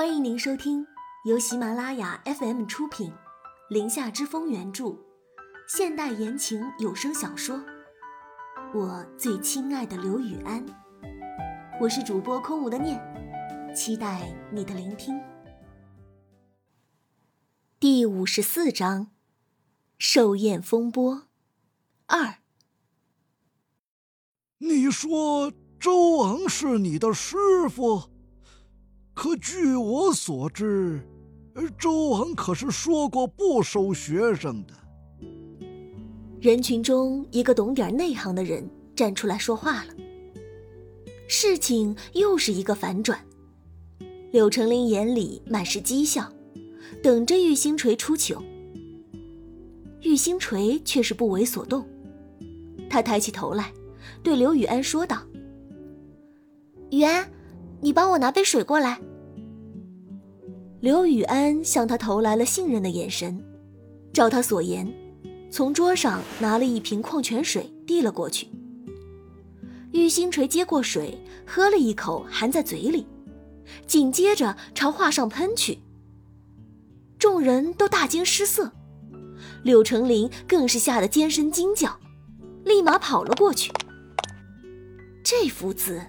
欢迎您收听由喜马拉雅 FM 出品，《林下之风》原著，现代言情有声小说《我最亲爱的刘雨安》。我是主播空无的念，期待你的聆听。第五十四章：寿宴风波二。你说周昂是你的师傅？可据我所知，周昂可是说过不收学生的。人群中，一个懂点内行的人站出来说话了。事情又是一个反转。柳成林眼里满是讥笑，等着玉星锤出糗。玉星锤却是不为所动，他抬起头来，对刘雨安说道：“雨安，你帮我拿杯水过来。”刘雨安向他投来了信任的眼神，照他所言，从桌上拿了一瓶矿泉水递了过去。玉星锤接过水，喝了一口，含在嘴里，紧接着朝画上喷去。众人都大惊失色，柳成林更是吓得尖声惊叫，立马跑了过去。这幅字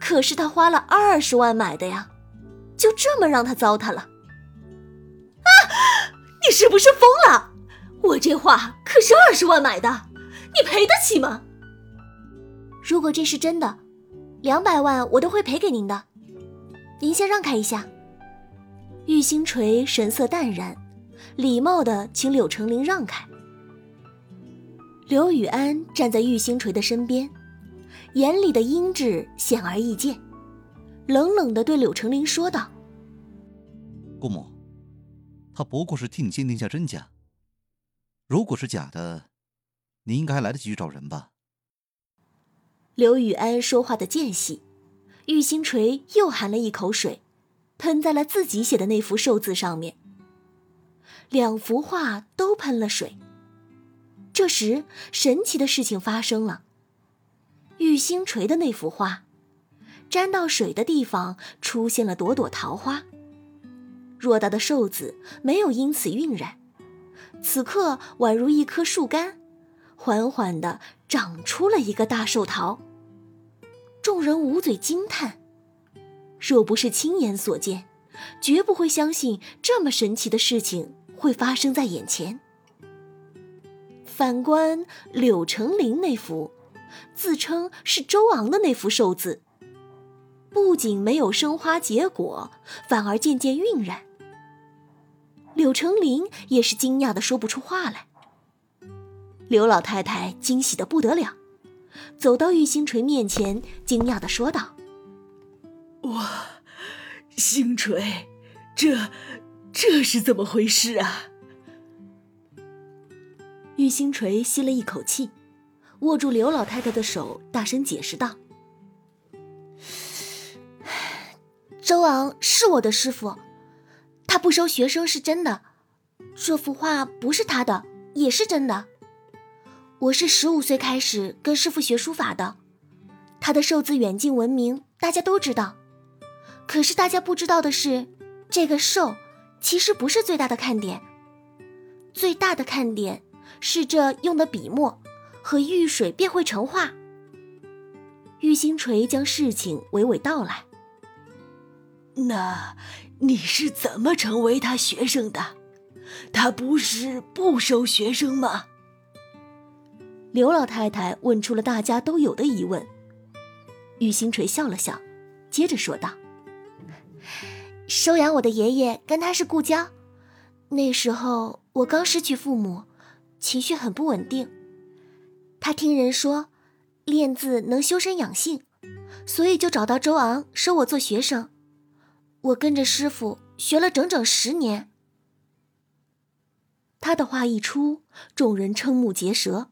可是他花了二十万买的呀，就这么让他糟蹋了。你是不是疯了？我这画可是二十万买的，你赔得起吗？如果这是真的，两百万我都会赔给您的。您先让开一下。玉星锤神色淡然，礼貌的请柳成林让开。刘雨安站在玉星锤的身边，眼里的阴鸷显而易见，冷冷的对柳成林说道：“顾母。”他不过是替你鉴定下真假。如果是假的，你应该还来得及去找人吧？刘雨安说话的间隙，玉星锤又含了一口水，喷在了自己写的那幅寿字上面。两幅画都喷了水。这时，神奇的事情发生了。玉星锤的那幅画，沾到水的地方出现了朵朵桃花。偌大的寿字没有因此晕染，此刻宛如一棵树干，缓缓地长出了一个大寿桃。众人捂嘴惊叹，若不是亲眼所见，绝不会相信这么神奇的事情会发生在眼前。反观柳成林那幅，自称是周昂的那幅寿字，不仅没有生花结果，反而渐渐晕染。柳成林也是惊讶的说不出话来。刘老太太惊喜的不得了，走到玉星锤面前，惊讶的说道：“哇，星锤，这这是怎么回事啊？”玉星锤吸了一口气，握住刘老太太的手，大声解释道：“周昂是我的师傅。”他不收学生是真的，这幅画不是他的也是真的。我是十五岁开始跟师傅学书法的，他的寿字远近闻名，大家都知道。可是大家不知道的是，这个寿其实不是最大的看点，最大的看点是这用的笔墨和玉水便会成画。玉星锤将事情娓娓道来。那。你是怎么成为他学生的？他不是不收学生吗？刘老太太问出了大家都有的疑问。玉星锤笑了笑，接着说道：“收养我的爷爷跟他是故交，那时候我刚失去父母，情绪很不稳定。他听人说练字能修身养性，所以就找到周昂收我做学生。”我跟着师傅学了整整十年。他的话一出，众人瞠目结舌。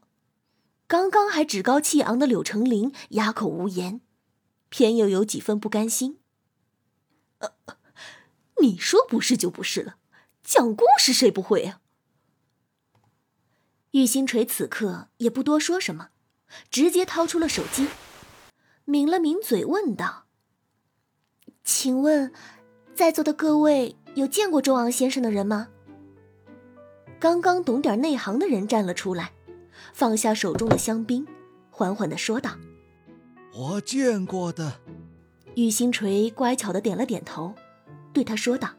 刚刚还趾高气昂的柳成林哑口无言，偏又有几分不甘心。呃，你说不是就不是了，讲故事谁不会啊？玉星锤此刻也不多说什么，直接掏出了手机，抿了抿嘴，问道：“请问？”在座的各位有见过周昂先生的人吗？刚刚懂点内行的人站了出来，放下手中的香槟，缓缓的说道：“我见过的。”玉星锤乖巧的点了点头，对他说道：“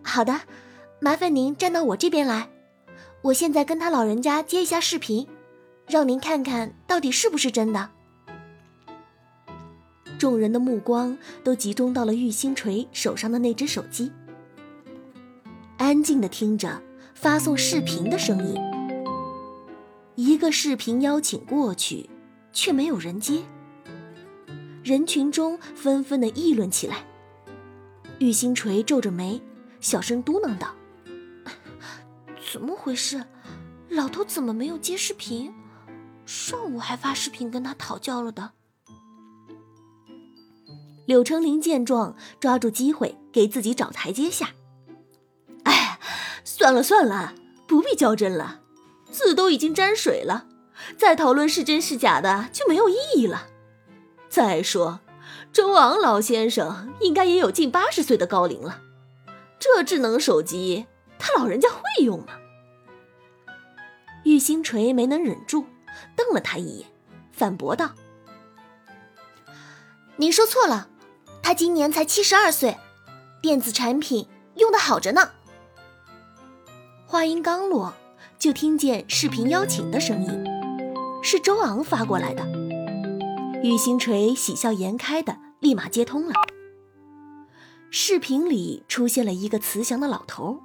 好的，麻烦您站到我这边来，我现在跟他老人家接一下视频，让您看看到底是不是真的。”众人的目光都集中到了玉星锤手上的那只手机，安静的听着发送视频的声音。一个视频邀请过去，却没有人接。人群中纷纷的议论起来。玉星锤皱着眉，小声嘟囔道：“怎么回事？老头怎么没有接视频？上午还发视频跟他讨教了的。”柳成林见状，抓住机会给自己找台阶下。哎，算了算了，不必较真了，字都已经沾水了，再讨论是真是假的就没有意义了。再说，周昂老先生应该也有近八十岁的高龄了，这智能手机他老人家会用吗？玉星锤没能忍住，瞪了他一眼，反驳道：“您说错了。”他今年才七十二岁，电子产品用的好着呢。话音刚落，就听见视频邀请的声音，是周昂发过来的。玉星锤喜笑颜开的立马接通了。视频里出现了一个慈祥的老头，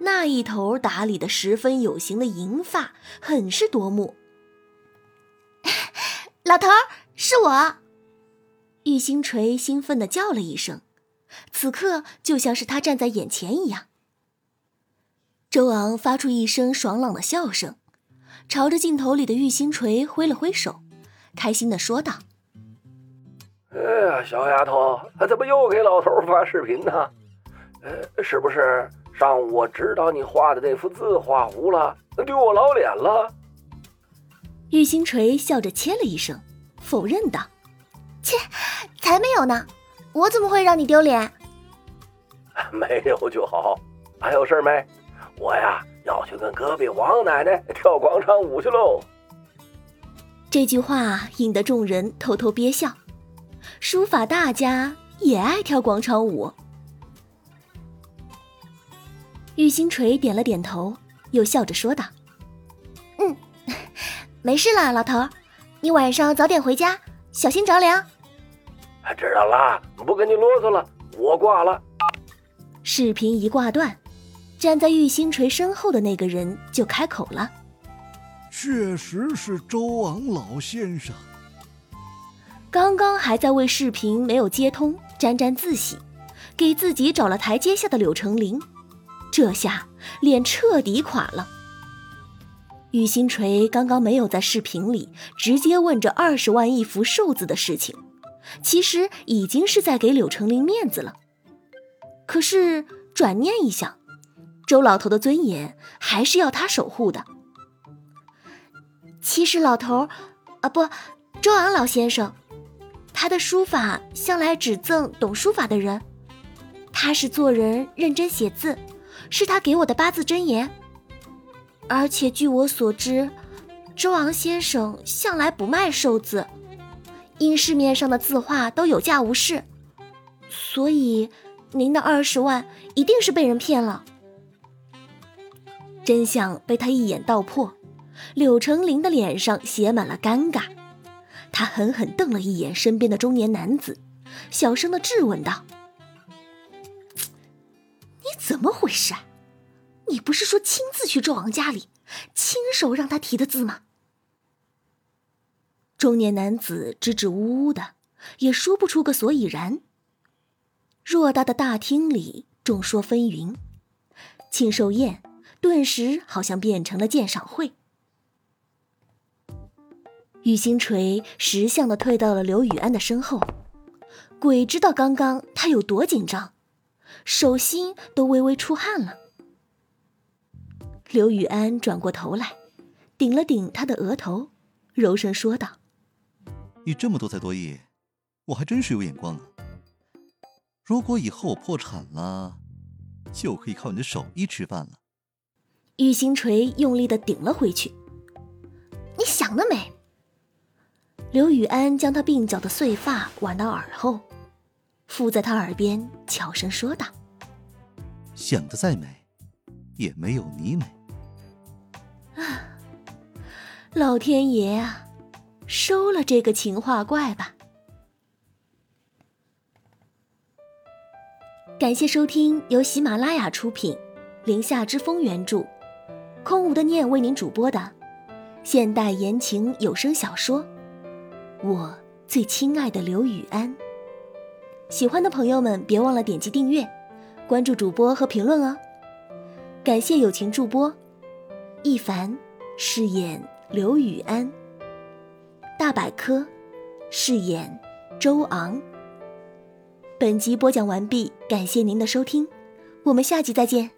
那一头打理的十分有型的银发，很是夺目。老头，是我。玉星锤兴奋地叫了一声，此刻就像是他站在眼前一样。周昂发出一声爽朗的笑声，朝着镜头里的玉星锤挥了挥手，开心地说道：“哎呀，小丫头，怎么又给老头发视频呢？呃，是不是上午我指导你画的那幅字画糊了，丢我老脸了？”玉星锤笑着切了一声，否认道。切，才没有呢！我怎么会让你丢脸？没有就好。还有事没？我呀要去跟隔壁王奶奶跳广场舞去喽。这句话引得众人偷偷憋笑。书法大家也爱跳广场舞。玉星锤点了点头，又笑着说道：“嗯，没事啦，老头，你晚上早点回家。”小心着凉。知道了，不跟你啰嗦了，我挂了。视频一挂断，站在玉星锤身后的那个人就开口了：“确实是周昂老先生。”刚刚还在为视频没有接通沾沾自喜，给自己找了台阶下的柳成林，这下脸彻底垮了。玉星锤刚刚没有在视频里直接问这二十万一幅寿字的事情，其实已经是在给柳成林面子了。可是转念一想，周老头的尊严还是要他守护的。其实老头，啊不，周昂老先生，他的书法向来只赠懂书法的人，他是做人，认真写字，是他给我的八字真言。而且据我所知，周昂先生向来不卖寿字，因市面上的字画都有价无市，所以您的二十万一定是被人骗了。真相被他一眼道破，柳成林的脸上写满了尴尬，他狠狠瞪了一眼身边的中年男子，小声的质问道：“你怎么回事？”啊？”你不是说亲自去纣王家里，亲手让他提的字吗？中年男子支支吾吾的，也说不出个所以然。偌大的大厅里众说纷纭，庆寿宴顿时好像变成了鉴赏会。雨星锤识相的退到了刘雨安的身后，鬼知道刚刚他有多紧张，手心都微微出汗了。刘雨安转过头来，顶了顶他的额头，柔声说道：“你这么多才多艺，我还真是有眼光啊。如果以后我破产了，就可以靠你的手艺吃饭了。玉星锤用力的顶了回去。你想得美！刘雨安将他鬓角的碎发挽到耳后，附在他耳边悄声说道：“想得再美，也没有你美。”啊，老天爷啊，收了这个情话怪吧！感谢收听，由喜马拉雅出品，《林下之风》原著，空无的念为您主播的。现代言情有声小说《我最亲爱的刘雨安》，喜欢的朋友们别忘了点击订阅、关注主播和评论哦。感谢友情助播一凡饰演刘雨安，大百科饰演周昂。本集播讲完毕，感谢您的收听，我们下集再见。